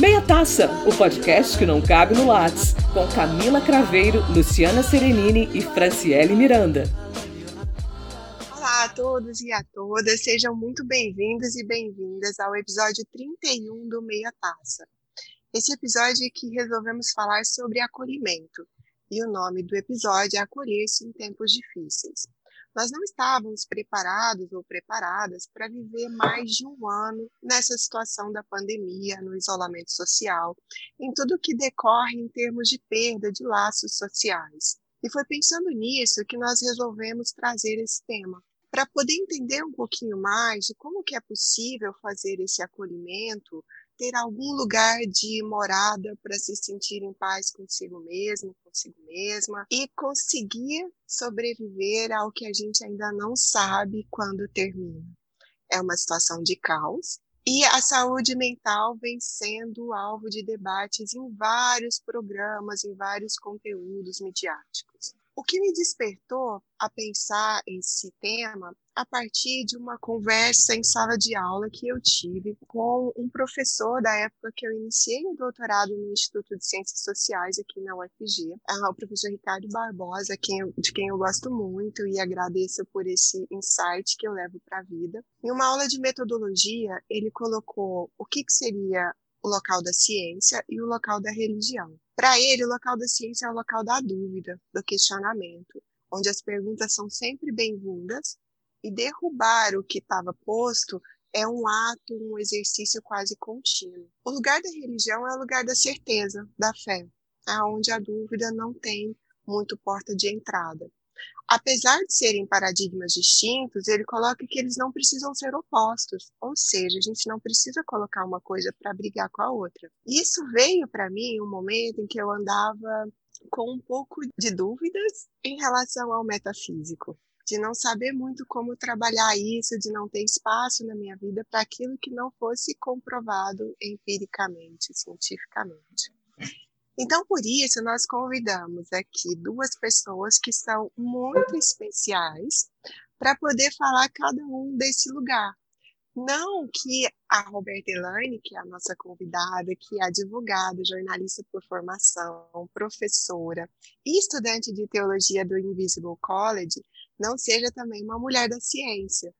Meia Taça, o podcast que não cabe no Lattes, com Camila Craveiro, Luciana Serenini e Franciele Miranda. Olá a todos e a todas, sejam muito bem-vindos e bem-vindas ao episódio 31 do Meia Taça. Esse episódio é que resolvemos falar sobre acolhimento, e o nome do episódio é Acolher-se em Tempos Difíceis. Nós não estávamos preparados ou preparadas para viver mais de um ano nessa situação da pandemia, no isolamento social, em tudo que decorre em termos de perda de laços sociais. E foi pensando nisso que nós resolvemos trazer esse tema, para poder entender um pouquinho mais de como que é possível fazer esse acolhimento ter algum lugar de morada para se sentir em paz consigo mesmo, consigo mesma e conseguir sobreviver ao que a gente ainda não sabe quando termina. É uma situação de caos e a saúde mental vem sendo alvo de debates em vários programas, em vários conteúdos midiáticos. O que me despertou a pensar esse tema a partir de uma conversa em sala de aula que eu tive com um professor da época que eu iniciei o doutorado no Instituto de Ciências Sociais aqui na UFG, é o professor Ricardo Barbosa, de quem eu gosto muito e agradeço por esse insight que eu levo para a vida. Em uma aula de metodologia, ele colocou o que, que seria o local da ciência e o local da religião. Para ele, o local da ciência é o local da dúvida, do questionamento, onde as perguntas são sempre bem-vindas e derrubar o que estava posto é um ato, um exercício quase contínuo. O lugar da religião é o lugar da certeza, da fé, onde a dúvida não tem muito porta de entrada. Apesar de serem paradigmas distintos, ele coloca que eles não precisam ser opostos, ou seja, a gente não precisa colocar uma coisa para brigar com a outra. Isso veio para mim um momento em que eu andava com um pouco de dúvidas em relação ao metafísico, de não saber muito como trabalhar isso, de não ter espaço na minha vida para aquilo que não fosse comprovado empiricamente, cientificamente. Então, por isso, nós convidamos aqui duas pessoas que são muito especiais para poder falar cada um desse lugar. Não que a Roberta Elaine, que é a nossa convidada, que é advogada, jornalista por formação, professora e estudante de teologia do Invisible College, não seja também uma mulher da ciência,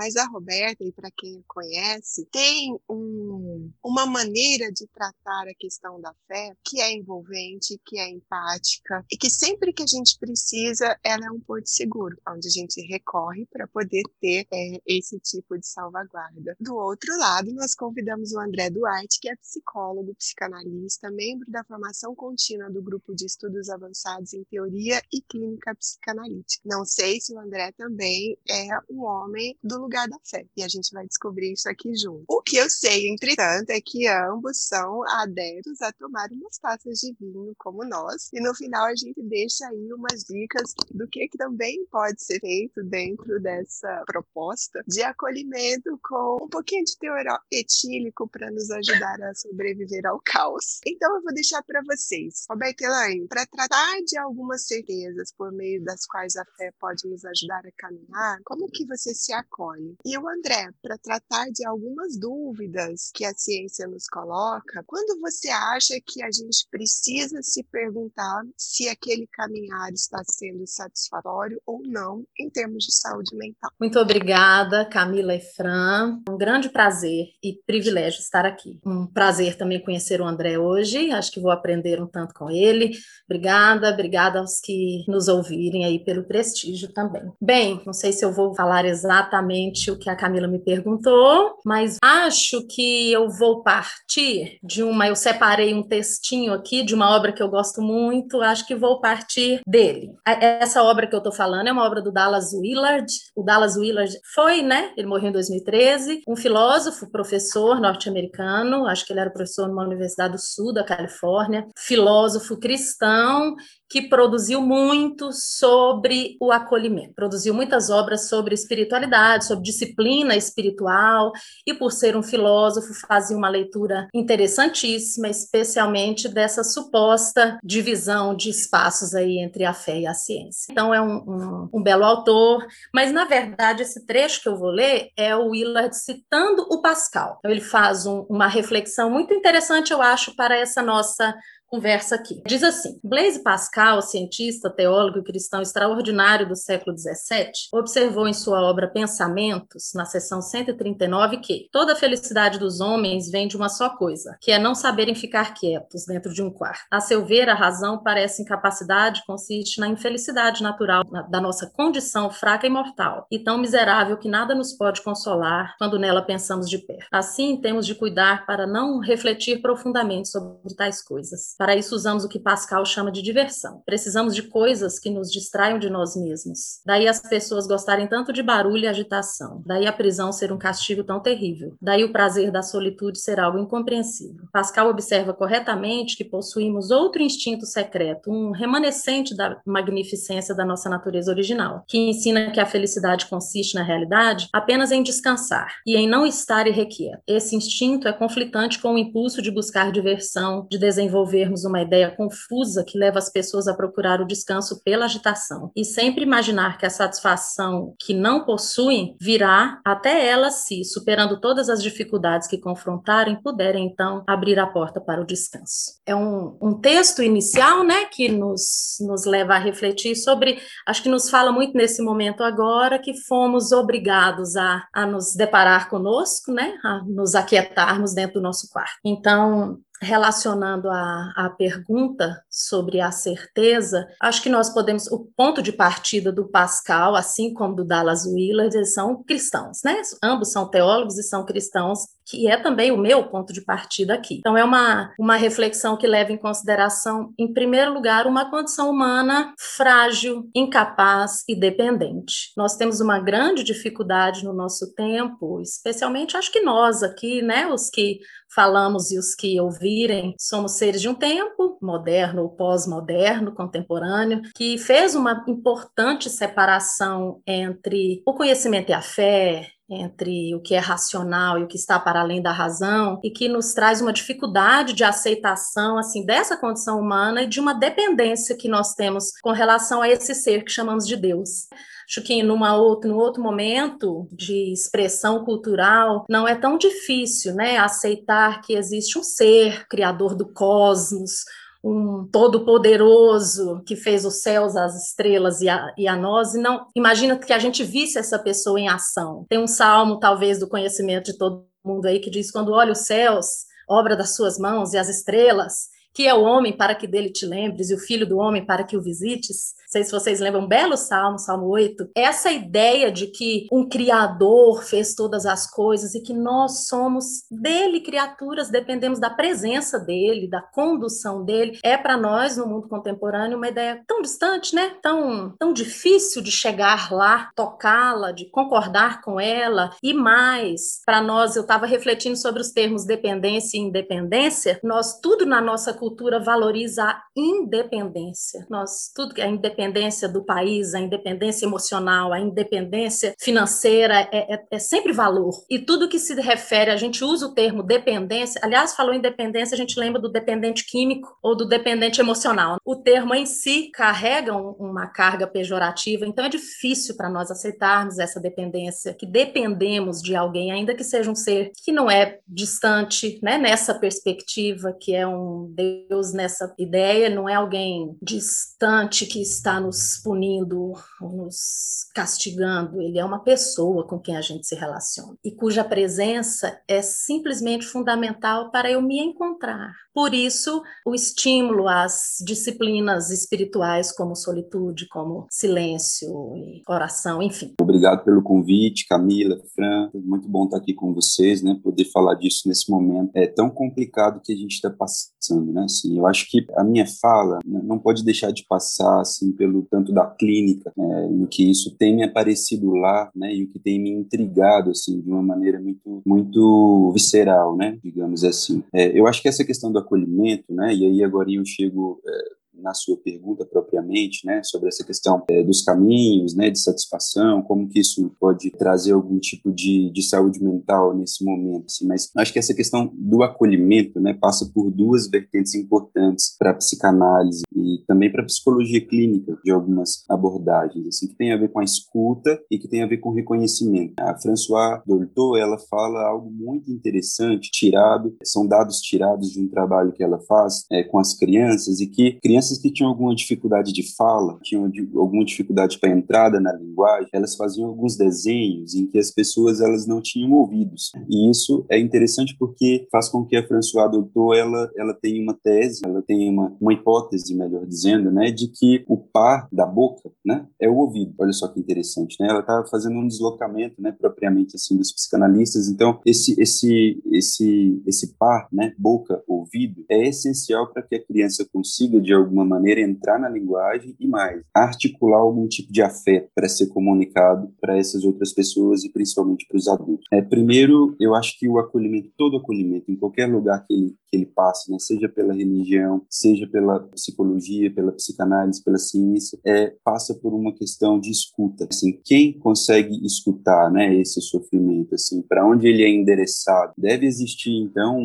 mas a Roberta, e para quem a conhece, tem um, uma maneira de tratar a questão da fé que é envolvente, que é empática e que sempre que a gente precisa, ela é um porto seguro, onde a gente recorre para poder ter é, esse tipo de salvaguarda. Do outro lado, nós convidamos o André Duarte, que é psicólogo, psicanalista, membro da formação contínua do grupo de estudos avançados em teoria e clínica psicanalítica. Não sei se o André também é um homem do lugar da fé. E a gente vai descobrir isso aqui junto. O que eu sei, entretanto, é que ambos são adeptos a tomar umas taças de vinho, como nós. E no final a gente deixa aí umas dicas do que, que também pode ser feito dentro dessa proposta de acolhimento com um pouquinho de teor etílico para nos ajudar a sobreviver ao caos. Então eu vou deixar para vocês, Roberto Elaine, para tratar de algumas certezas por meio das quais a fé pode nos ajudar a caminhar, como que você se acolhe? E o André, para tratar de algumas dúvidas que a ciência nos coloca, quando você acha que a gente precisa se perguntar se aquele caminhar está sendo satisfatório ou não em termos de saúde mental? Muito obrigada, Camila e Fran. Um grande prazer e privilégio estar aqui. Um prazer também conhecer o André hoje. Acho que vou aprender um tanto com ele. Obrigada, obrigada aos que nos ouvirem aí pelo prestígio também. Bem, não sei se eu vou falar exatamente exatamente o que a Camila me perguntou, mas acho que eu vou partir de uma. Eu separei um textinho aqui de uma obra que eu gosto muito, acho que vou partir dele. Essa obra que eu estou falando é uma obra do Dallas Willard. O Dallas Willard foi, né? Ele morreu em 2013, um filósofo, professor norte-americano, acho que ele era professor numa universidade do sul da Califórnia, filósofo cristão que produziu muito sobre o acolhimento, produziu muitas obras sobre espiritualidade, sobre disciplina espiritual, e por ser um filósofo, fazia uma leitura interessantíssima, especialmente dessa suposta divisão de espaços aí entre a fé e a ciência. Então, é um, um, um belo autor, mas na verdade, esse trecho que eu vou ler é o Willard citando o Pascal. Então, ele faz um, uma reflexão muito interessante, eu acho, para essa nossa conversa aqui. Diz assim: Blaise Pascal, cientista, teólogo e cristão extraordinário do século XVII, observou em sua obra Pensamentos, na seção 139, que toda a felicidade dos homens vem de uma só coisa, que é não saberem ficar quietos dentro de um quarto. A seu ver, a razão para essa incapacidade consiste na infelicidade natural da nossa condição fraca e mortal, e tão miserável que nada nos pode consolar quando nela pensamos de pé. Assim, temos de cuidar para não refletir profundamente sobre tais coisas para isso usamos o que Pascal chama de diversão. Precisamos de coisas que nos distraiam de nós mesmos. Daí as pessoas gostarem tanto de barulho e agitação. Daí a prisão ser um castigo tão terrível. Daí o prazer da solitude ser algo incompreensível. Pascal observa corretamente que possuímos outro instinto secreto, um remanescente da magnificência da nossa natureza original, que ensina que a felicidade consiste na realidade apenas em descansar e em não estar irrequieto. Esse instinto é conflitante com o impulso de buscar diversão, de desenvolver termos uma ideia confusa que leva as pessoas a procurar o descanso pela agitação e sempre imaginar que a satisfação que não possuem virá até elas se, superando todas as dificuldades que confrontarem, puderem então abrir a porta para o descanso. É um, um texto inicial, né, que nos, nos leva a refletir sobre, acho que nos fala muito nesse momento agora que fomos obrigados a, a nos deparar conosco, né, a nos aquietarmos dentro do nosso quarto. Então, relacionando a, a pergunta sobre a certeza, acho que nós podemos, o ponto de partida do Pascal, assim como do Dallas Willard, eles são cristãos, né? Ambos são teólogos e são cristãos, que é também o meu ponto de partida aqui. Então, é uma, uma reflexão que leva em consideração, em primeiro lugar, uma condição humana frágil, incapaz e dependente. Nós temos uma grande dificuldade no nosso tempo, especialmente acho que nós aqui, né, os que falamos e os que ouvirem, somos seres de um tempo moderno ou pós-moderno, contemporâneo, que fez uma importante separação entre o conhecimento e a fé, entre o que é racional e o que está para além da razão e que nos traz uma dificuldade de aceitação assim dessa condição humana e de uma dependência que nós temos com relação a esse ser que chamamos de Deus. Acho que numa outro, num outro momento de expressão cultural, não é tão difícil né, aceitar que existe um ser criador do cosmos, um todo-poderoso que fez os céus, as estrelas e a, e a nós, e não imagina que a gente visse essa pessoa em ação. Tem um salmo, talvez, do conhecimento de todo mundo aí, que diz: quando olha os céus, obra das suas mãos, e as estrelas, que é o homem para que dele te lembres, e o filho do homem para que o visites. Sei se vocês lembram, um belo salmo, Salmo 8, essa ideia de que um Criador fez todas as coisas e que nós somos dele criaturas, dependemos da presença dele, da condução dele, é para nós, no mundo contemporâneo, uma ideia tão distante, né? Tão, tão difícil de chegar lá, tocá-la, de concordar com ela, e mais, para nós, eu estava refletindo sobre os termos dependência e independência, nós, tudo na nossa cultura valoriza a independência. Nós, tudo que é independência independência do país, a independência emocional, a independência financeira é, é, é, sempre valor. E tudo que se refere, a gente usa o termo dependência, aliás, falou independência, a gente lembra do dependente químico ou do dependente emocional. O termo em si carrega um, uma carga pejorativa, então é difícil para nós aceitarmos essa dependência, que dependemos de alguém, ainda que seja um ser que não é distante, né, nessa perspectiva, que é um Deus nessa ideia, não é alguém distante que está nos punindo, nos castigando, ele é uma pessoa com quem a gente se relaciona e cuja presença é simplesmente fundamental para eu me encontrar. Por isso, o estímulo às disciplinas espirituais como solitude, como silêncio e oração, enfim. Obrigado pelo convite, Camila, Fran, muito bom estar aqui com vocês, né, poder falar disso nesse momento é tão complicado que a gente está passando, né, assim, eu acho que a minha fala não pode deixar de passar, assim, pelo tanto da clínica, né, no que isso tem me aparecido lá, né, e o que tem me intrigado, assim, de uma maneira muito, muito visceral, né, digamos assim. É, eu acho que essa questão do acolhimento, né, e aí agora eu chego é, na sua pergunta propriamente, né, sobre essa questão é, dos caminhos, né, de satisfação, como que isso pode trazer algum tipo de, de saúde mental nesse momento, assim, mas acho que essa questão do acolhimento, né, passa por duas vertentes importantes para a psicanálise e também para a psicologia clínica de algumas abordagens, assim, que tem a ver com a escuta e que tem a ver com o reconhecimento. A François Dolto, ela fala algo muito interessante, tirado, são dados tirados de um trabalho que ela faz é, com as crianças e que crianças que tinham alguma dificuldade de fala, tinham alguma dificuldade para entrada na linguagem, elas faziam alguns desenhos em que as pessoas elas não tinham ouvidos. E isso é interessante porque faz com que a François Dolto ela ela tenha uma tese, ela tenha uma, uma hipótese, melhor dizendo, né, de que o par da boca, né, é o ouvido. Olha só que interessante, né? Ela estava fazendo um deslocamento, né, propriamente assim dos psicanalistas. Então, esse esse esse esse par, né, boca ouvido, é essencial para que a criança consiga de alguma maneira entrar na linguagem e mais articular algum tipo de afeto para ser comunicado para essas outras pessoas e principalmente para os adultos. É, primeiro, eu acho que o acolhimento, todo acolhimento, em qualquer lugar que ele que ele passe, né, seja pela religião, seja pela psicologia, pela psicanálise, pela ciência, é passa por uma questão de escuta. Assim, quem consegue escutar, né, esse sofrimento, assim, para onde ele é endereçado, deve existir então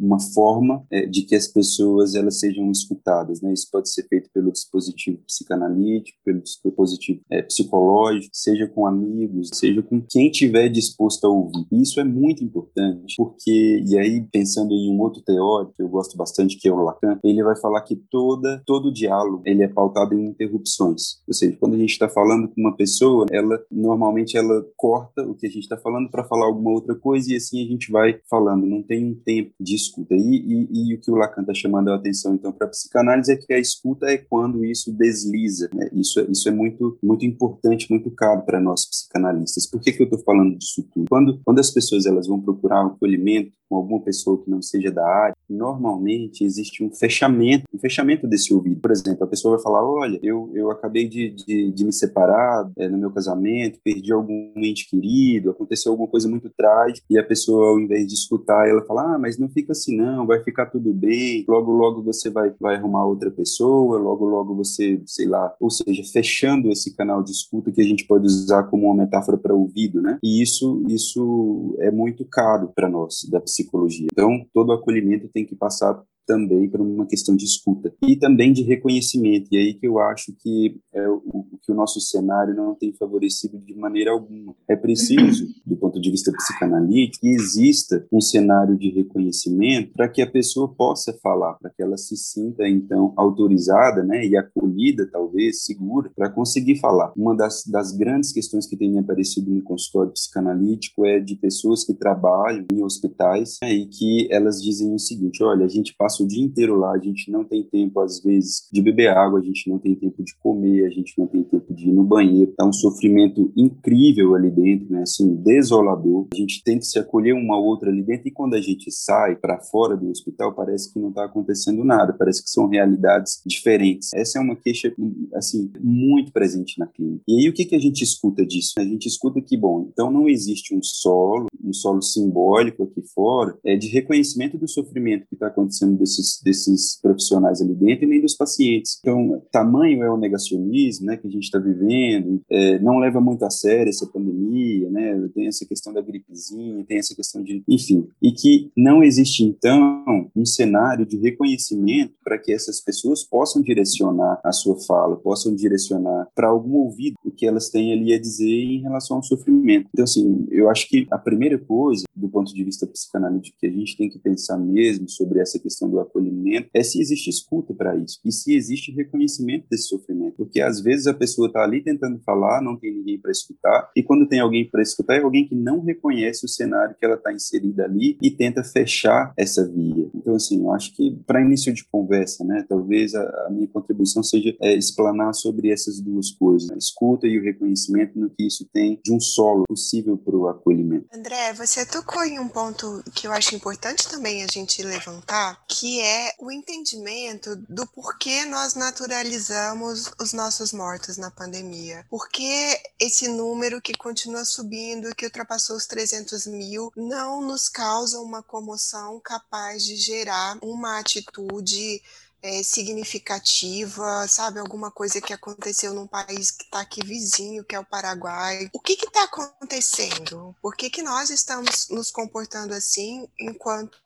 uma forma é, de que as pessoas elas sejam escutadas, né? Isso pode ser feito pelo dispositivo psicanalítico, pelo dispositivo é, psicológico, seja com amigos, seja com quem tiver disposto a ouvir. Isso é muito importante, porque e aí pensando em um outro teórico que eu gosto bastante, que é o Lacan, ele vai falar que toda todo diálogo ele é pautado em interrupções. Ou seja, quando a gente está falando com uma pessoa, ela normalmente ela corta o que a gente está falando para falar alguma outra coisa e assim a gente vai falando. Não tem um tempo de escuta. E, e, e o que o Lacan está chamando a atenção então para a psicanálise é que a escuta é quando isso desliza. Né? Isso, é, isso é muito muito importante, muito caro para nós psicanalistas. Por que, que eu estou falando disso tudo? Quando, quando as pessoas elas vão procurar um acolhimento com alguma pessoa que não seja da área, normalmente existe um fechamento, um fechamento desse ouvido. Por exemplo, a pessoa vai falar, olha, eu, eu acabei de, de, de me separar é, no meu casamento, perdi algum ente querido, aconteceu alguma coisa muito trágica, e a pessoa, ao invés de escutar, ela fala, ah, mas não fica assim não, vai ficar tudo bem, logo, logo você vai, vai arrumar outra pessoa, logo, logo você, sei lá, ou seja, fechando esse canal de escuta que a gente pode usar como uma metáfora para ouvido, né? E isso, isso é muito caro para nós, da psicologia. Então, todo acolhimento tem que passar também por uma questão de escuta e também de reconhecimento. E aí que eu acho que é o, que o nosso cenário não tem favorecido de maneira alguma. É preciso, do ponto de vista psicanalítico, que exista um cenário de reconhecimento para que a pessoa possa falar, para que ela se sinta então autorizada, né, e acolhida, talvez segura, para conseguir falar. Uma das, das grandes questões que tem aparecido no consultório psicanalítico é de pessoas que trabalham em hospitais né, e que elas dizem o seguinte: olha, a gente passa passa o dia inteiro lá, a gente não tem tempo, às vezes, de beber água, a gente não tem tempo de comer, a gente não tem tempo de ir no banheiro. É um sofrimento incrível ali dentro, né? Assim, desolador. A gente tem que se acolher uma outra ali dentro e quando a gente sai para fora do hospital, parece que não está acontecendo nada, parece que são realidades diferentes. Essa é uma queixa, assim, muito presente na clínica. E aí, o que, que a gente escuta disso? A gente escuta que, bom, então não existe um solo, um solo simbólico aqui fora, é de reconhecimento do sofrimento que está acontecendo desses, desses profissionais ali dentro e nem dos pacientes. Então, tamanho é o negacionismo, né, que a gente está vivendo, é, não leva muito a sério essa pandemia, né, tem essa questão da gripezinha, tem essa questão de, enfim, e que não existe, então, um cenário de reconhecimento para que essas pessoas possam direcionar a sua fala, possam direcionar para algum ouvido o que elas têm ali a dizer em relação ao sofrimento. Então, assim, eu acho que a primeira coisa, do ponto de vista psicanalítico, que a gente tem que pensar mesmo sobre essa questão do acolhimento é se existe escuta para isso e se existe reconhecimento desse sofrimento, porque às vezes a pessoa está ali tentando falar, não tem ninguém para escutar, e quando tem alguém para escutar, é alguém que não reconhece o cenário que ela está inserida ali e tenta fechar essa via. Então, assim, eu acho que para início de conversa, né, talvez a, a minha contribuição seja é, explanar sobre essas duas coisas, a escuta e o reconhecimento no que isso tem de um solo possível para o acolhimento. André, você tocou em um ponto que eu acho importante também a gente levantar, que é o entendimento do porquê nós naturalizamos os nossos mortos na pandemia. Porque esse número que continua subindo, que ultrapassou os 300 mil, não nos causa uma comoção capaz de gerar uma atitude é, significativa, sabe? Alguma coisa que aconteceu num país que está aqui vizinho, que é o Paraguai. O que está acontecendo? Por que, que nós estamos nos comportando assim enquanto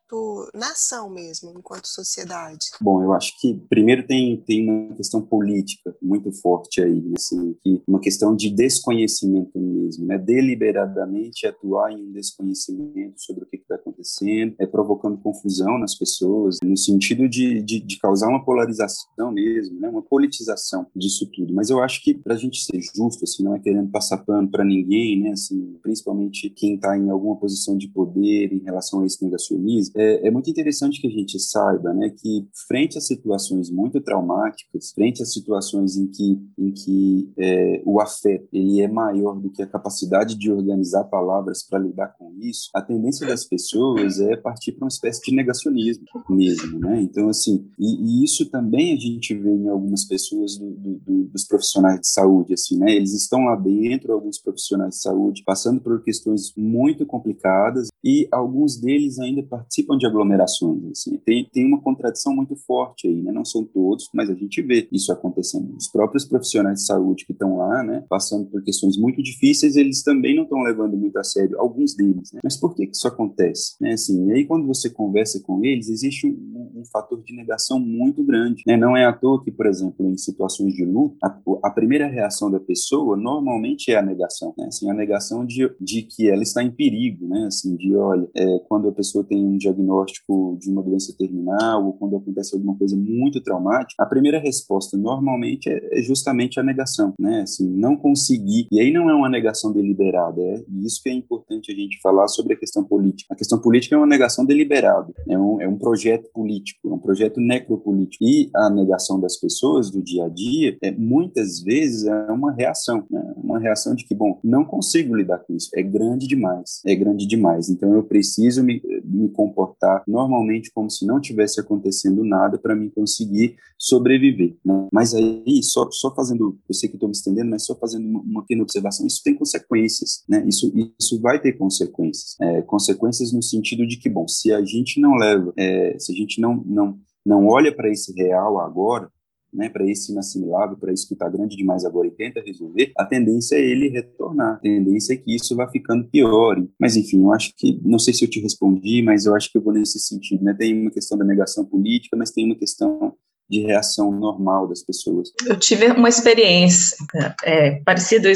nação mesmo, enquanto sociedade? Bom, eu acho que primeiro tem, tem uma questão política muito forte aí, né? assim, que uma questão de desconhecimento mesmo, né? deliberadamente atuar em um desconhecimento sobre o que está acontecendo, é provocando confusão nas pessoas, no sentido de, de, de causar uma polarização mesmo, né? uma politização disso tudo. Mas eu acho que para a gente ser justo, assim, não é querendo passar pano para ninguém, né? assim, principalmente quem está em alguma posição de poder em relação a esse negacionismo, é, é, muito interessante que a gente saiba né, que, frente a situações muito traumáticas, frente a situações em que, em que é, o afeto ele é maior do que a capacidade de organizar palavras para lidar com isso, a tendência das pessoas é partir para uma espécie de negacionismo mesmo. Né? Então, assim, e, e isso também a gente vê em algumas pessoas do, do, do, dos profissionais de saúde. Assim, né? Eles estão lá dentro, alguns profissionais de saúde, passando por questões muito complicadas e alguns deles ainda participam de aglomerações. Assim. Tem, tem uma contradição muito forte aí, né? não são todos, mas a gente vê isso acontecendo. Os próprios profissionais de saúde que estão lá, né, passando por questões muito difíceis, eles também não estão levando muito a sério, alguns deles. Né? Mas por que, que isso acontece? Né? Assim, e aí, quando você conversa com eles, existe um, um fator de negação muito grande. Né? Não é à toa que, por exemplo, em situações de luto, a, a primeira reação da pessoa normalmente é a negação. Né? Assim, a negação de, de que ela está em perigo, né? assim, de, olha, é, quando a pessoa tem um diagnóstico de uma doença terminal ou quando acontece alguma coisa muito traumática, a primeira resposta normalmente é, é justamente a negação, né? Assim, não conseguir. E aí não é uma negação deliberada, é isso que é importante a gente falar sobre a questão política. A questão política é uma negação deliberada, é um, é um projeto político, é um projeto necropolítico. E a negação das pessoas do dia a dia, é, muitas vezes, é uma reação, né? uma reação de que, bom, não consigo lidar com isso, é grande demais, é grande demais, então eu preciso me, me comportar normalmente como se não tivesse acontecendo nada para mim conseguir sobreviver. Né? Mas aí, só, só fazendo, eu sei que estou me estendendo, mas só fazendo uma, uma pequena observação, isso tem consequências, né? Isso, isso vai ter consequências. É, consequências no sentido de que, bom, se a gente não leva, é, se a gente não, não, não olha para esse real agora, né, para esse inassimilável, para isso que está grande demais agora e tenta resolver, a tendência é ele retornar, a tendência é que isso vá ficando pior. Mas, enfim, eu acho que, não sei se eu te respondi, mas eu acho que eu vou nesse sentido. Né? Tem uma questão da negação política, mas tem uma questão de reação normal das pessoas. Eu tive uma experiência é, parecida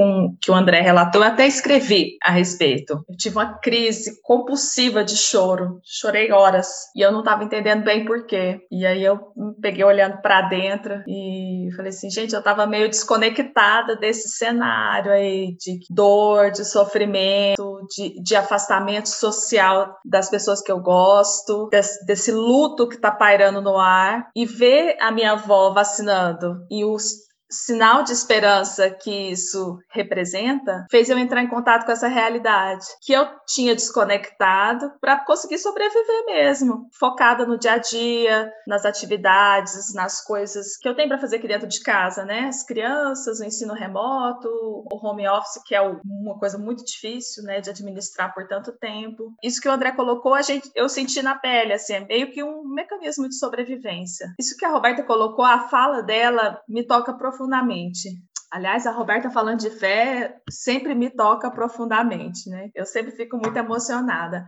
com que o André relatou, eu até escrevi a respeito. Eu tive uma crise compulsiva de choro, chorei horas e eu não estava entendendo bem por quê. E aí eu me peguei olhando para dentro e falei assim, gente, eu estava meio desconectada desse cenário aí de dor, de sofrimento, de, de afastamento social das pessoas que eu gosto, desse, desse luto que está pairando no ar e ver a minha avó vacinando e os sinal de esperança que isso representa fez eu entrar em contato com essa realidade que eu tinha desconectado para conseguir sobreviver mesmo, focada no dia a dia, nas atividades, nas coisas que eu tenho para fazer aqui dentro de casa, né? As crianças, o ensino remoto, o home office, que é uma coisa muito difícil, né, de administrar por tanto tempo. Isso que o André colocou, a gente, eu senti na pele, assim, é meio que um mecanismo de sobrevivência. Isso que a Roberta colocou, a fala dela me toca profundamente profundamente. Aliás, a Roberta falando de fé sempre me toca profundamente, né? Eu sempre fico muito emocionada.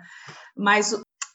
Mas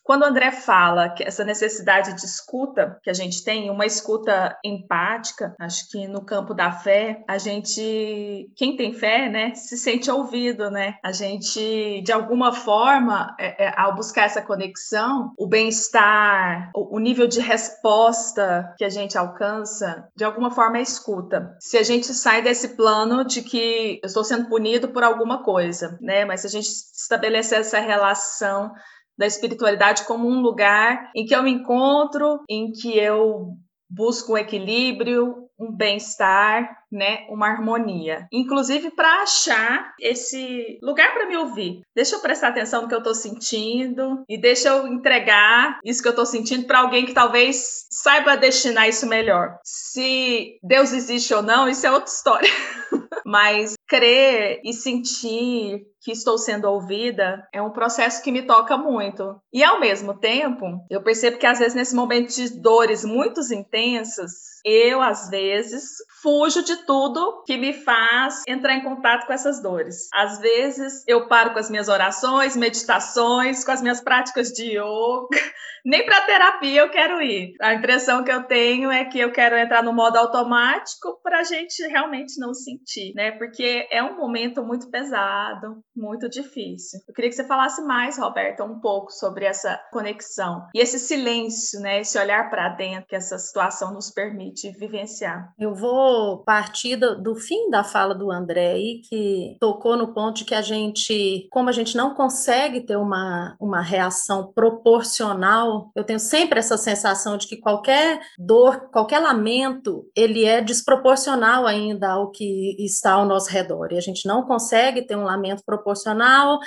quando o André fala que essa necessidade de escuta que a gente tem, uma escuta empática, acho que no campo da fé, a gente, quem tem fé, né, se sente ouvido, né? A gente, de alguma forma, é, é, ao buscar essa conexão, o bem-estar, o, o nível de resposta que a gente alcança, de alguma forma é escuta. Se a gente sai desse plano de que eu estou sendo punido por alguma coisa, né? Mas se a gente estabelecer essa relação da espiritualidade como um lugar em que eu me encontro, em que eu busco um equilíbrio, um bem-estar, né, uma harmonia. Inclusive para achar esse lugar para me ouvir. Deixa eu prestar atenção no que eu estou sentindo e deixa eu entregar isso que eu estou sentindo para alguém que talvez saiba destinar isso melhor. Se Deus existe ou não, isso é outra história. Mas crer e sentir que estou sendo ouvida é um processo que me toca muito. E ao mesmo tempo, eu percebo que às vezes nesse momento de dores muito intensas, eu às vezes fujo de tudo que me faz entrar em contato com essas dores. Às vezes eu paro com as minhas orações, meditações, com as minhas práticas de yoga. Nem para terapia eu quero ir. A impressão que eu tenho é que eu quero entrar no modo automático para a gente realmente não sentir, né? Porque é um momento muito pesado, muito difícil. Eu queria que você falasse mais, Roberta, um pouco sobre essa conexão e esse silêncio, né? Esse olhar para dentro que essa situação nos permite vivenciar. Eu vou partir do, do fim da fala do André aí, que tocou no ponto de que a gente, como a gente não consegue ter uma, uma reação proporcional, eu tenho sempre essa sensação de que qualquer dor, qualquer lamento, ele é desproporcional ainda ao que está ao nosso redor. E a gente não consegue ter um lamento proporcional proporcional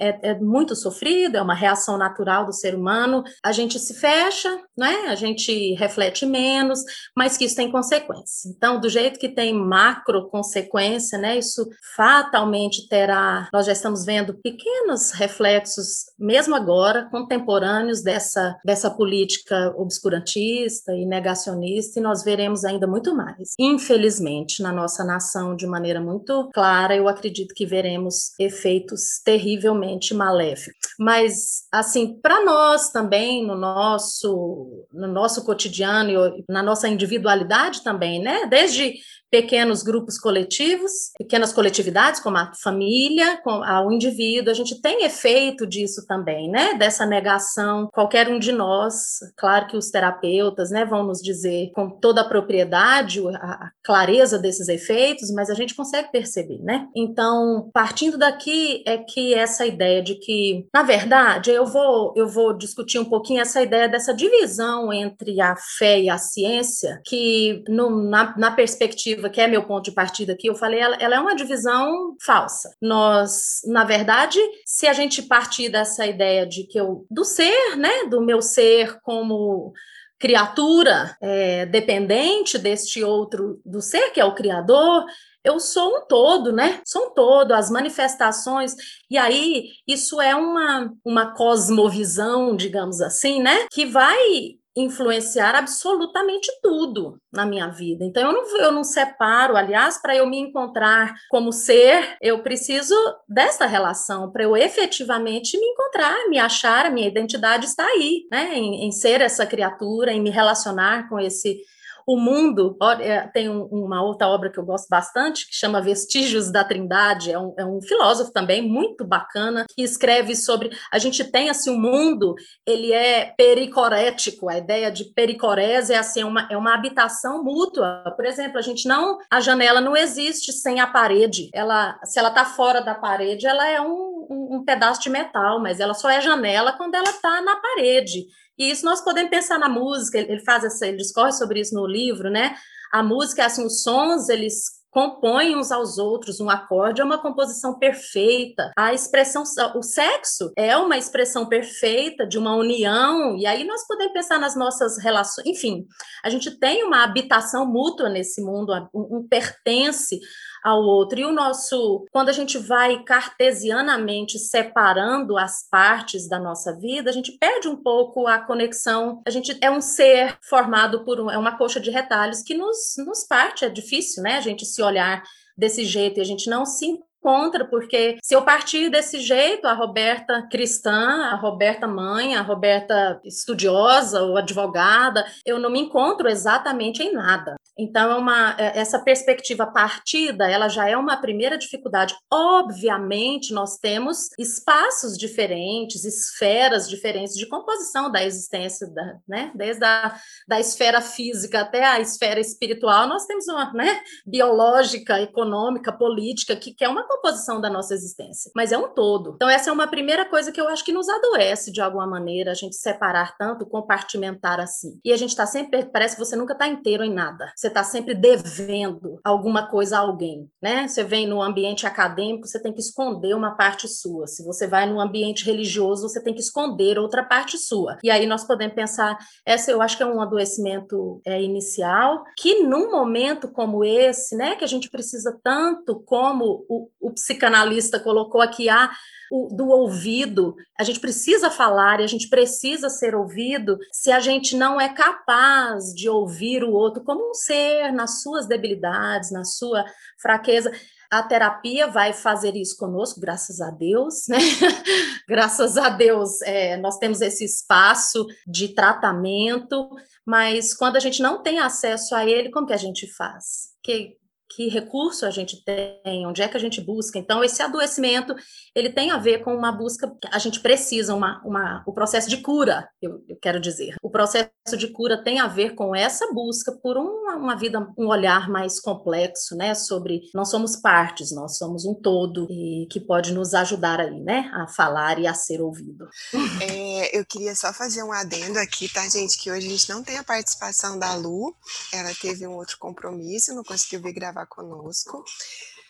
é, é, muito sofrido, é uma reação natural do ser humano. A gente se fecha, né? A gente reflete menos, mas que isso tem consequências. Então, do jeito que tem macro consequência, né? Isso fatalmente terá. Nós já estamos vendo pequenos reflexos, mesmo agora, contemporâneos dessa, dessa política obscurantista e negacionista, e nós veremos ainda muito mais. Infelizmente, na nossa nação, de maneira muito clara, eu acredito que veremos efeitos terrivelmente extremamente maléfico. Mas, assim, para nós também, no nosso, no nosso cotidiano, na nossa individualidade também, né? Desde pequenos grupos coletivos, pequenas coletividades, como a família, com o indivíduo, a gente tem efeito disso também, né? Dessa negação, qualquer um de nós, claro que os terapeutas, né, vão nos dizer com toda a propriedade a, clareza desses efeitos, mas a gente consegue perceber, né? Então, partindo daqui é que essa ideia de que, na verdade, eu vou eu vou discutir um pouquinho essa ideia dessa divisão entre a fé e a ciência, que no, na, na perspectiva que é meu ponto de partida aqui, eu falei, ela, ela é uma divisão falsa. Nós, na verdade, se a gente partir dessa ideia de que eu, do ser, né, do meu ser como criatura é, dependente deste outro, do ser que é o criador, eu sou um todo, né? Sou um todo, as manifestações. E aí, isso é uma, uma cosmovisão, digamos assim, né? Que vai influenciar absolutamente tudo na minha vida. Então eu não, eu não separo, aliás, para eu me encontrar como ser, eu preciso desta relação para eu efetivamente me encontrar, me achar, a minha identidade está aí, né, em, em ser essa criatura, em me relacionar com esse o mundo, é, tem uma outra obra que eu gosto bastante, que chama Vestígios da Trindade, é um, é um filósofo também muito bacana, que escreve sobre, a gente tem assim, o um mundo, ele é pericorético, a ideia de pericorese é assim, é uma, é uma habitação mútua, por exemplo, a gente não, a janela não existe sem a parede, ela, se ela está fora da parede, ela é um, um, um pedaço de metal, mas ela só é janela quando ela está na parede, e isso nós podemos pensar na música, ele faz essa, ele discorre sobre isso no livro, né? A música, assim, os sons, eles compõem uns aos outros, um acorde é uma composição perfeita. A expressão, o sexo é uma expressão perfeita de uma união, e aí nós podemos pensar nas nossas relações, enfim, a gente tem uma habitação mútua nesse mundo, um, um pertence ao outro. E o nosso, quando a gente vai cartesianamente separando as partes da nossa vida, a gente perde um pouco a conexão. A gente é um ser formado por um, é uma coxa de retalhos que nos, nos parte. É difícil, né? A gente se olhar desse jeito e a gente não se contra, porque se eu partir desse jeito, a Roberta cristã, a Roberta mãe, a Roberta estudiosa ou advogada, eu não me encontro exatamente em nada. Então, é uma, é, essa perspectiva partida, ela já é uma primeira dificuldade. Obviamente, nós temos espaços diferentes, esferas diferentes de composição da existência, da, né? desde a da esfera física até a esfera espiritual, nós temos uma né? biológica, econômica, política, que, que é uma composição da nossa existência, mas é um todo. Então, essa é uma primeira coisa que eu acho que nos adoece de alguma maneira, a gente separar tanto, compartimentar assim. E a gente está sempre, parece que você nunca está inteiro em nada. Você está sempre devendo alguma coisa a alguém, né? Você vem no ambiente acadêmico, você tem que esconder uma parte sua. Se você vai no ambiente religioso, você tem que esconder outra parte sua. E aí nós podemos pensar, essa eu acho que é um adoecimento é, inicial, que num momento como esse, né, que a gente precisa tanto, como o, o psicanalista colocou aqui, ah, o, do ouvido. A gente precisa falar e a gente precisa ser ouvido se a gente não é capaz de ouvir o outro como um ser, nas suas debilidades, na sua fraqueza. A terapia vai fazer isso conosco, graças a Deus, né? graças a Deus, é, nós temos esse espaço de tratamento, mas quando a gente não tem acesso a ele, como que a gente faz? Que, que recurso a gente tem, onde é que a gente busca. Então, esse adoecimento, ele tem a ver com uma busca, a gente precisa, uma, uma, o processo de cura, eu, eu quero dizer. O processo de cura tem a ver com essa busca por uma, uma, vida, um olhar mais complexo, né, sobre, nós somos partes, nós somos um todo, e que pode nos ajudar aí, né, a falar e a ser ouvido. É, eu queria só fazer um adendo aqui, tá, gente, que hoje a gente não tem a participação da Lu, ela teve um outro compromisso, não conseguiu vir gravar conosco.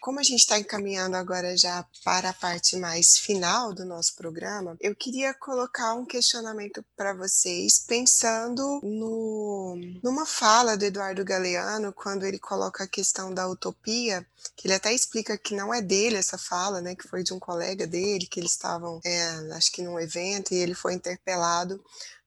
Como a gente está encaminhando agora já para a parte mais final do nosso programa, eu queria colocar um questionamento para vocês, pensando no, numa fala do Eduardo Galeano, quando ele coloca a questão da utopia, que ele até explica que não é dele essa fala, né, que foi de um colega dele, que eles estavam, é, acho que num evento, e ele foi interpelado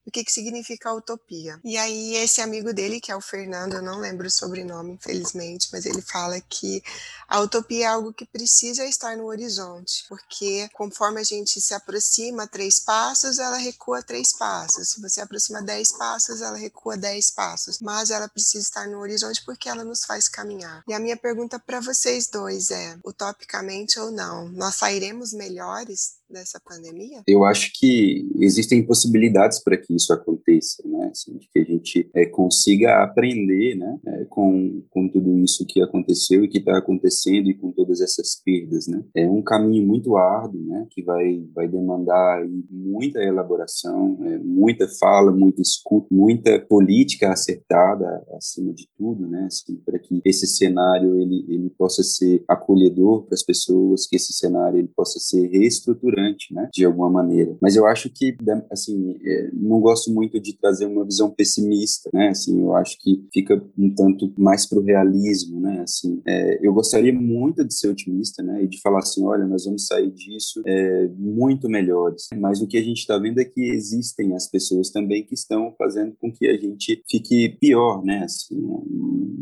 o que, que significa utopia. E aí, esse amigo dele, que é o Fernando, eu não lembro o sobrenome, infelizmente, mas ele fala que a utopia é algo que precisa estar no horizonte, porque conforme a gente se aproxima três passos, ela recua três passos. Se você aproxima dez passos, ela recua dez passos. Mas ela precisa estar no horizonte porque ela nos faz caminhar. E a minha pergunta para vocês dois é: utopicamente ou não, nós sairemos melhores dessa pandemia? Eu acho que existem possibilidades para que isso aconteça, né? Assim, que a gente é, consiga aprender, né? É, com, com tudo isso que aconteceu e que está acontecendo e com todas essas perdas, né? É um caminho muito árduo, né? Que vai, vai demandar muita elaboração, é, muita fala, muita escuta, muita política acertada acima de tudo, né? Assim, para que esse cenário ele, ele possa ser acolhedor para as pessoas, que esse cenário ele possa ser reestruturante né, de alguma maneira. Mas eu acho que, assim, é, não gosto muito de trazer uma visão pessimista, né, assim, eu acho que fica um tanto mais para o realismo, né, assim, é, eu gostaria muito de ser otimista, né, e de falar assim, olha, nós vamos sair disso é, muito melhores, mas o que a gente está vendo é que existem as pessoas também que estão fazendo com que a gente fique pior, né, assim,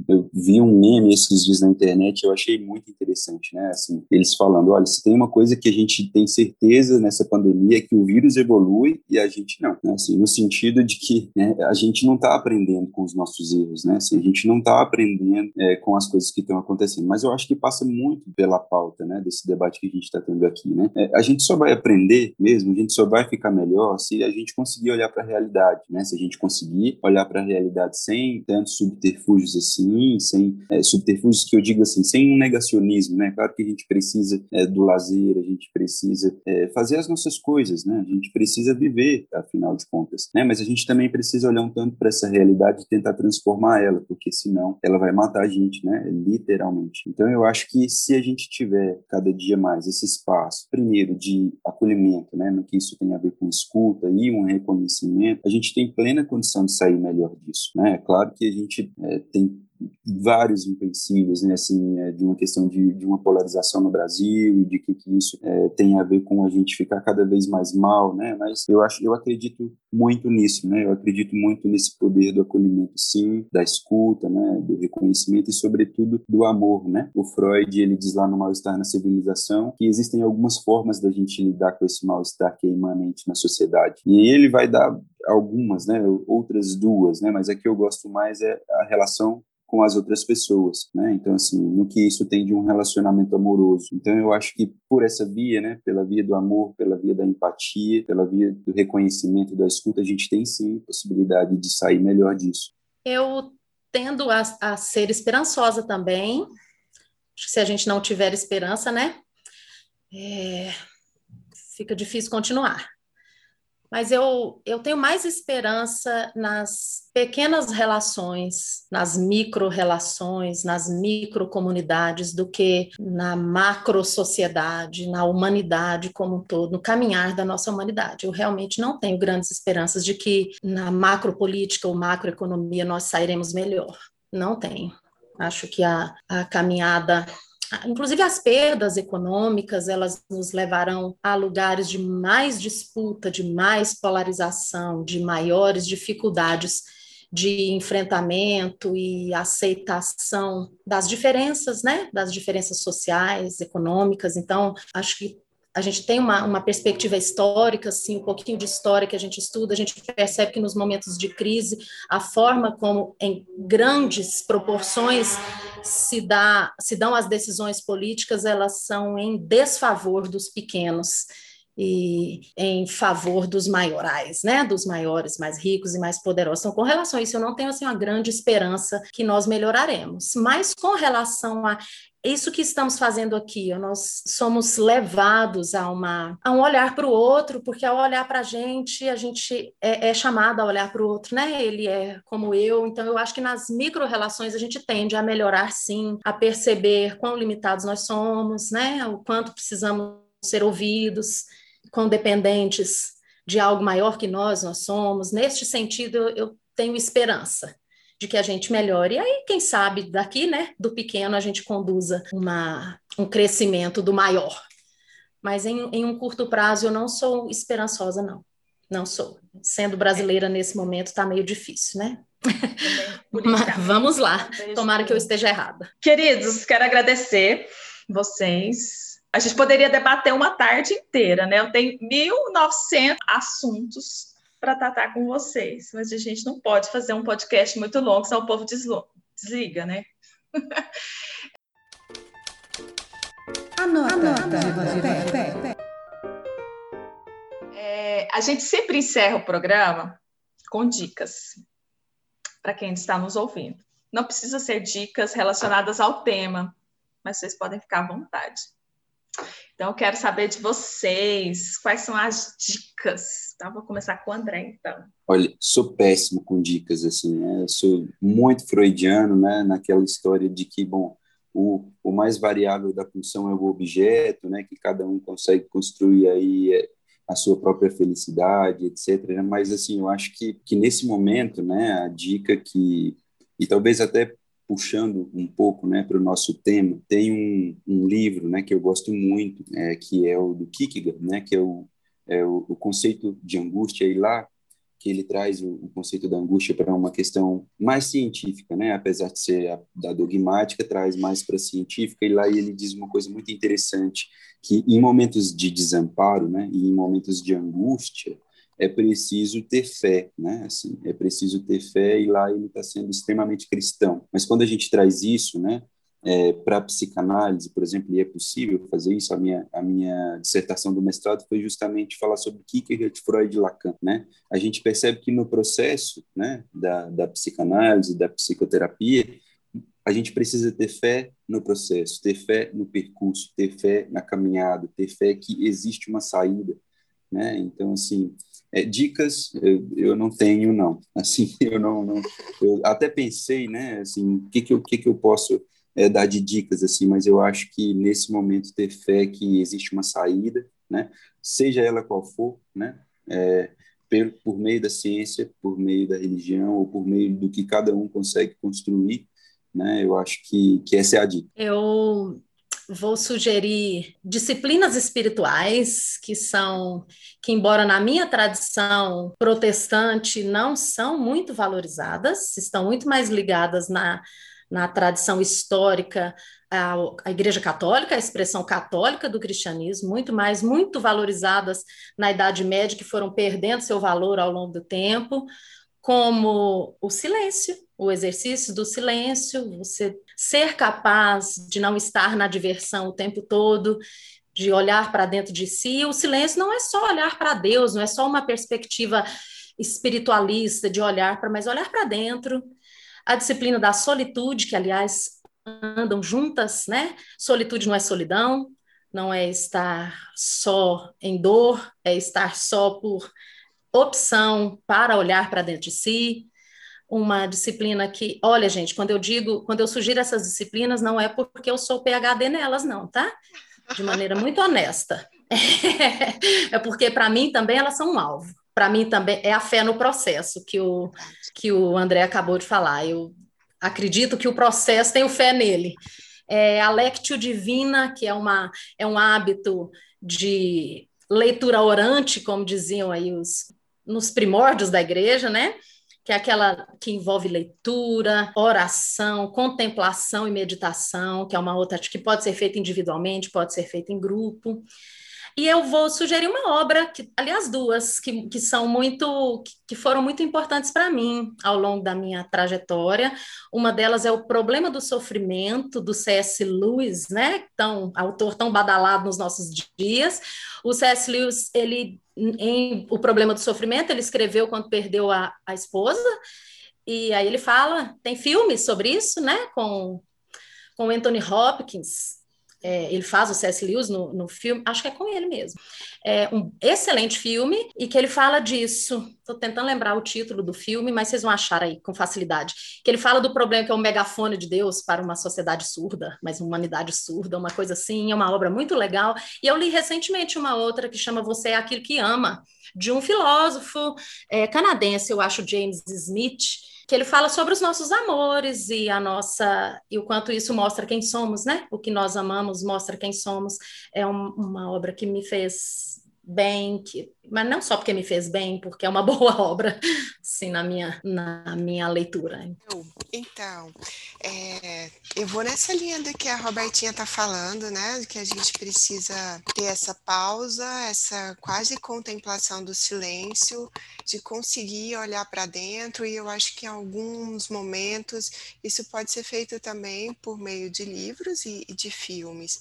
eu vi um meme esses dias na internet, eu achei muito interessante, né, assim, eles falando, olha, se tem uma coisa que a gente tem certeza certeza nessa pandemia é que o vírus evolui e a gente não, né? Assim, no sentido de que né, a gente não está aprendendo com os nossos erros, né? Assim, a gente não está aprendendo é, com as coisas que estão acontecendo. Mas eu acho que passa muito pela pauta, né? Desse debate que a gente está tendo aqui, né? É, a gente só vai aprender mesmo, a gente só vai ficar melhor se a gente conseguir olhar para a realidade, né? Se a gente conseguir olhar para a realidade sem tantos subterfúgios assim, sem é, subterfúgios que eu digo assim, sem um negacionismo, né? Claro que a gente precisa é, do lazer, a gente precisa é, fazer as nossas coisas, né? A gente precisa viver, afinal de contas, né? Mas a gente também precisa olhar um tanto para essa realidade e tentar transformar ela, porque senão ela vai matar a gente, né? Literalmente. Então eu acho que se a gente tiver cada dia mais esse espaço, primeiro de acolhimento, né? No que isso tem a ver com escuta e um reconhecimento, a gente tem plena condição de sair melhor disso, né? É claro que a gente é, tem vários empecilhos, né, assim, é, de uma questão de, de, uma polarização no Brasil e de que, que isso é, tem a ver com a gente ficar cada vez mais mal, né, mas eu acho, eu acredito muito nisso, né, eu acredito muito nesse poder do acolhimento, sim, da escuta, né, do reconhecimento e, sobretudo, do amor, né, o Freud, ele diz lá no Mal-Estar na Civilização que existem algumas formas da gente lidar com esse mal-estar que é imanente na sociedade, e ele vai dar algumas, né, outras duas, né, mas a que eu gosto mais é a relação com as outras pessoas, né? Então, assim, no que isso tem de um relacionamento amoroso. Então, eu acho que por essa via, né, pela via do amor, pela via da empatia, pela via do reconhecimento, da escuta, a gente tem sim possibilidade de sair melhor disso. Eu tendo a, a ser esperançosa também. Acho que se a gente não tiver esperança, né, é, fica difícil continuar. Mas eu, eu tenho mais esperança nas pequenas relações, nas micro-relações, nas micro-comunidades, do que na macro-sociedade, na humanidade como um todo, no caminhar da nossa humanidade. Eu realmente não tenho grandes esperanças de que na macro-política ou macroeconomia nós sairemos melhor. Não tenho. Acho que a, a caminhada inclusive as perdas econômicas, elas nos levarão a lugares de mais disputa, de mais polarização, de maiores dificuldades de enfrentamento e aceitação das diferenças, né, das diferenças sociais, econômicas. Então, acho que a gente tem uma, uma perspectiva histórica, assim, um pouquinho de história que a gente estuda, a gente percebe que nos momentos de crise, a forma como, em grandes proporções, se, dá, se dão as decisões políticas, elas são em desfavor dos pequenos e em favor dos maiorais, né, dos maiores, mais ricos e mais poderosos. Então, com relação a isso, eu não tenho assim uma grande esperança que nós melhoraremos. Mas com relação a isso que estamos fazendo aqui, nós somos levados a, uma, a um olhar para o outro, porque ao olhar para a gente, a gente é, é chamado a olhar para o outro, né? Ele é como eu, então eu acho que nas micro-relações a gente tende a melhorar sim, a perceber quão limitados nós somos, né? O quanto precisamos ser ouvidos, quão dependentes de algo maior que nós nós somos. Neste sentido, eu tenho esperança de que a gente melhore. E aí, quem sabe, daqui, né, do pequeno, a gente conduza uma, um crescimento do maior. Mas em, em um curto prazo, eu não sou esperançosa, não. Não sou. Sendo brasileira nesse momento, está meio difícil, né? Mas, vamos lá. Tomara que eu esteja errada. Queridos, quero agradecer vocês. A gente poderia debater uma tarde inteira, né? Eu tenho 1.900 assuntos para tratar com vocês. Mas a gente não pode fazer um podcast muito longo, senão o povo desliga, né? Anota. Anota. É, a gente sempre encerra o programa com dicas para quem está nos ouvindo. Não precisa ser dicas relacionadas ao tema, mas vocês podem ficar à vontade. Então, eu quero saber de vocês, quais são as dicas? Tá? Vou começar com o André, então. Olha, sou péssimo com dicas, assim, né? Eu sou muito freudiano, né? Naquela história de que, bom, o, o mais variável da função é o objeto, né? Que cada um consegue construir aí é, a sua própria felicidade, etc. Mas, assim, eu acho que, que nesse momento, né? A dica que... E talvez até puxando um pouco né, para o nosso tema, tem um, um, livro né, que eu gosto muito, é, que é o do Kierkegaard, né, que é o, é o, o conceito de angústia, e lá que ele traz o, o conceito da angústia para uma questão mais científica, né, apesar de ser a, da dogmática, traz mais para a científica, e lá ele diz uma coisa muito interessante, que em momentos de desamparo né, e em momentos de angústia, é preciso ter fé, né? Assim, é preciso ter fé e lá ele está sendo extremamente cristão. Mas quando a gente traz isso, né, é, para psicanálise, por exemplo, e é possível fazer isso, a minha, a minha dissertação do mestrado foi justamente falar sobre Kierkegaard, Freud e Lacan, né? A gente percebe que no processo, né, da, da psicanálise, da psicoterapia, a gente precisa ter fé no processo, ter fé no percurso, ter fé na caminhada, ter fé que existe uma saída, né? Então, assim, é, dicas eu, eu, não tenho, não. Assim, eu não, não eu até pensei, né, assim, o que que eu, que que eu posso é, dar de dicas, assim, mas eu acho que nesse momento ter fé que existe uma saída, né, seja ela qual for, né, é, por, por meio da ciência, por meio da religião ou por meio do que cada um consegue construir, né, eu acho que, que essa é a dica. Eu vou sugerir disciplinas espirituais que são que embora na minha tradição protestante não são muito valorizadas, estão muito mais ligadas na, na tradição histórica a Igreja Católica, a expressão católica do cristianismo, muito mais, muito valorizadas na Idade Média, que foram perdendo seu valor ao longo do tempo, como o silêncio, o exercício do silêncio, você ser capaz de não estar na diversão o tempo todo, de olhar para dentro de si. O silêncio não é só olhar para Deus, não é só uma perspectiva espiritualista de olhar para, mas olhar para dentro. A disciplina da solitude, que aliás andam juntas, né? Solitude não é solidão, não é estar só em dor, é estar só por opção para olhar para dentro de si, uma disciplina que, olha, gente, quando eu digo, quando eu sugiro essas disciplinas, não é porque eu sou PhD nelas, não, tá? De maneira muito honesta. É, porque, para mim, também elas são um alvo. Para mim, também é a fé no processo que o, que o André acabou de falar. Eu acredito que o processo, tenho fé nele. É, a Lectio Divina, que é, uma, é um hábito de leitura orante, como diziam aí os, nos primórdios da igreja, né? Que é aquela que envolve leitura, oração, contemplação e meditação, que é uma outra que pode ser feita individualmente, pode ser feita em grupo. E eu vou sugerir uma obra, que, aliás, duas, que, que são muito, que foram muito importantes para mim ao longo da minha trajetória. Uma delas é O Problema do Sofrimento, do C.S. Lewis, né? Tão, autor tão badalado nos nossos dias. O C.S. Lewis, ele, em O Problema do Sofrimento, ele escreveu quando perdeu a, a esposa, e aí ele fala, tem filmes sobre isso, né? Com, com Anthony Hopkins, é, ele faz o C.S. Lewis no, no filme, acho que é com ele mesmo. É um excelente filme e que ele fala disso. Estou tentando lembrar o título do filme, mas vocês vão achar aí com facilidade. Que ele fala do problema que é o megafone de Deus para uma sociedade surda, mas uma humanidade surda, uma coisa assim. É uma obra muito legal. E eu li recentemente uma outra que chama Você é Aquilo que Ama, de um filósofo é, canadense, eu acho, James Smith que ele fala sobre os nossos amores e a nossa e o quanto isso mostra quem somos, né? O que nós amamos mostra quem somos. É um, uma obra que me fez bem, que, mas não só porque me fez bem, porque é uma boa obra, assim, na minha, na minha leitura. Então, é, eu vou nessa linha do que a Robertinha está falando, né? Que a gente precisa ter essa pausa, essa quase contemplação do silêncio, de conseguir olhar para dentro, e eu acho que em alguns momentos isso pode ser feito também por meio de livros e, e de filmes.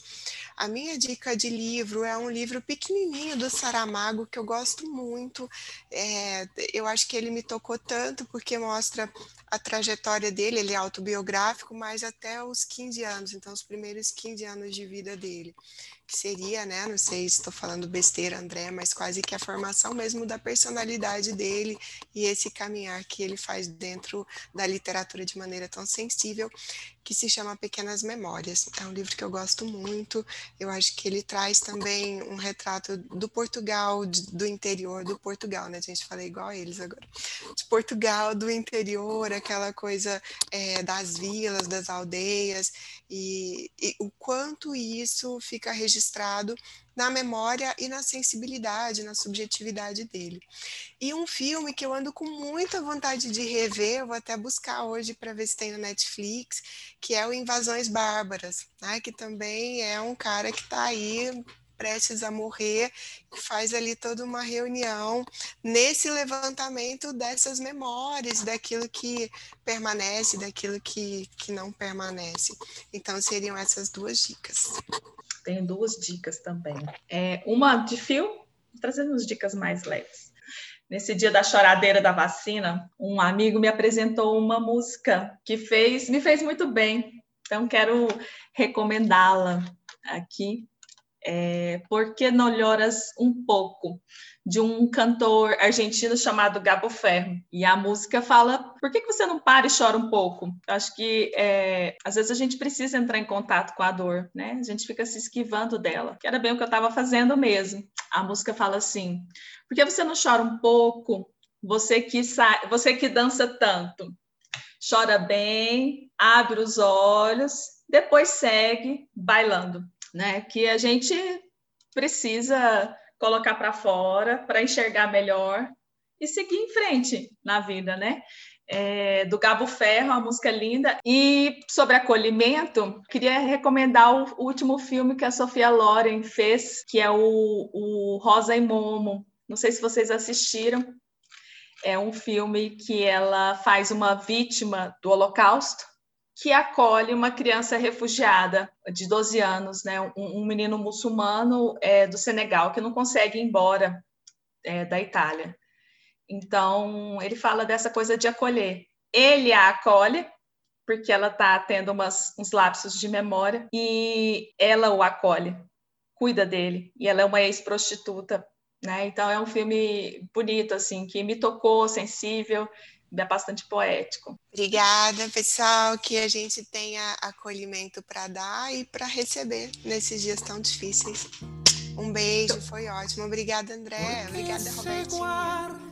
A minha dica de livro é um livro pequenininho do Saramago que eu gosto muito. É, eu acho que ele me tocou tanto porque mostra a trajetória dele, ele é autobiográfico, mas até os 15 anos, então os primeiros 15 anos de vida dele que seria, né, não sei se estou falando besteira, André, mas quase que a formação mesmo da personalidade dele e esse caminhar que ele faz dentro da literatura de maneira tão sensível, que se chama Pequenas Memórias. É um livro que eu gosto muito, eu acho que ele traz também um retrato do Portugal, do interior do Portugal, né, a gente? Fala igual a eles agora, de Portugal, do interior, aquela coisa é, das vilas, das aldeias, e, e o quanto isso fica registrado na memória e na sensibilidade, na subjetividade dele. E um filme que eu ando com muita vontade de rever, vou até buscar hoje para ver se tem no Netflix, que é o Invasões Bárbaras, né? que também é um cara que está aí prestes a morrer, faz ali toda uma reunião nesse levantamento dessas memórias, daquilo que permanece, daquilo que, que não permanece. Então, seriam essas duas dicas tenho duas dicas também. É, uma de fio, trazendo as dicas mais leves. Nesse dia da choradeira da vacina, um amigo me apresentou uma música que fez, me fez muito bem. Então quero recomendá-la aqui. É, Por que não olhoras um pouco? de um cantor argentino chamado Gabo Ferro. E a música fala: por que, que você não para e chora um pouco? acho que é, às vezes a gente precisa entrar em contato com a dor, né? A gente fica se esquivando dela, que era bem o que eu estava fazendo mesmo. A música fala assim: por que você não chora um pouco? Você que, você que dança tanto. Chora bem, abre os olhos, depois segue bailando, né? Que a gente precisa colocar para fora, para enxergar melhor e seguir em frente na vida, né? É, do Gabo Ferro, uma música linda. E sobre acolhimento, queria recomendar o, último filme que a Sofia Loren fez, que é o, o Rosa e Momo. Não sei se vocês assistiram. É um filme que ela faz uma vítima do Holocausto que acolhe uma criança refugiada de 12 anos, né, um, um menino muçulmano é, do Senegal que não consegue ir embora é, da Itália. Então, ele fala dessa coisa de acolher. Ele a acolhe, porque ela está tendo umas, uns lapsos de memória, e ela o acolhe, cuida dele. E ela é uma ex-prostituta né? Então é um filme bonito, assim, que me tocou, sensível, bastante poético. Obrigada, pessoal, que a gente tenha acolhimento para dar e para receber nesses dias tão difíceis. Um beijo, foi ótimo. Obrigada, André. Obrigada, Robertinho.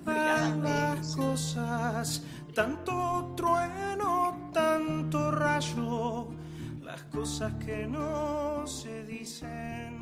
Obrigada, beijo. tanto trueno, tanto rayo, las cosas que no se dicen.